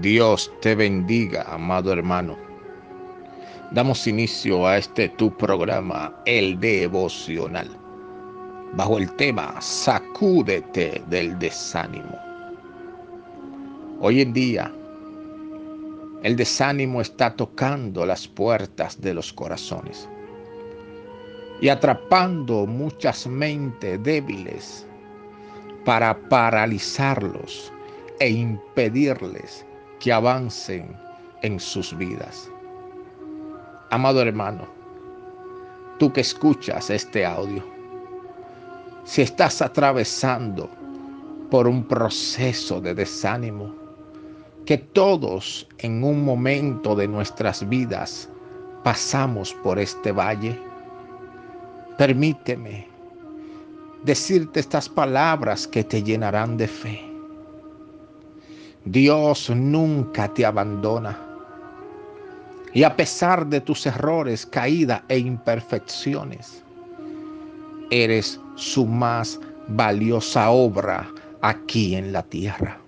Dios te bendiga, amado hermano. Damos inicio a este tu programa, el devocional, bajo el tema Sacúdete del desánimo. Hoy en día, el desánimo está tocando las puertas de los corazones y atrapando muchas mentes débiles para paralizarlos e impedirles que avancen en sus vidas. Amado hermano, tú que escuchas este audio, si estás atravesando por un proceso de desánimo, que todos en un momento de nuestras vidas pasamos por este valle, permíteme decirte estas palabras que te llenarán de fe. Dios nunca te abandona. Y a pesar de tus errores, caídas e imperfecciones, eres su más valiosa obra aquí en la tierra.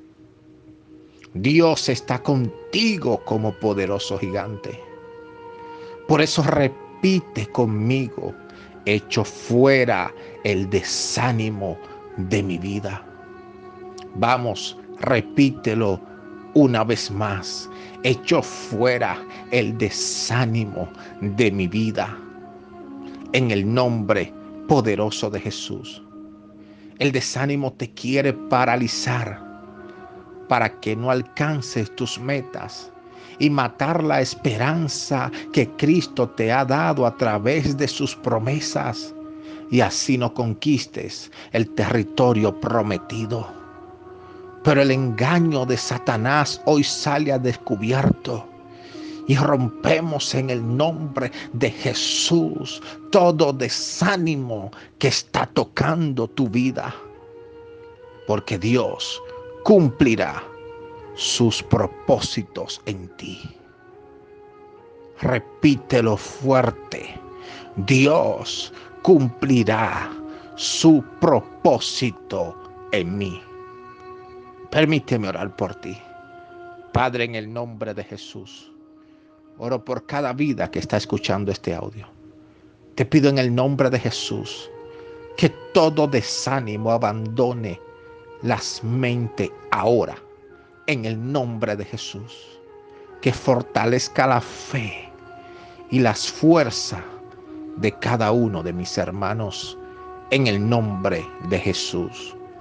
Dios está contigo como poderoso gigante. Por eso repite conmigo, echo fuera el desánimo de mi vida. Vamos, repítelo una vez más. Echo fuera el desánimo de mi vida en el nombre poderoso de Jesús. El desánimo te quiere paralizar para que no alcances tus metas y matar la esperanza que Cristo te ha dado a través de sus promesas y así no conquistes el territorio prometido. Pero el engaño de Satanás hoy sale a descubierto. Y rompemos en el nombre de Jesús todo desánimo que está tocando tu vida. Porque Dios cumplirá sus propósitos en ti. Repítelo fuerte. Dios cumplirá su propósito en mí. Permíteme orar por ti. Padre, en el nombre de Jesús, oro por cada vida que está escuchando este audio. Te pido en el nombre de Jesús que todo desánimo abandone las mentes ahora. En el nombre de Jesús. Que fortalezca la fe y las fuerzas de cada uno de mis hermanos. En el nombre de Jesús.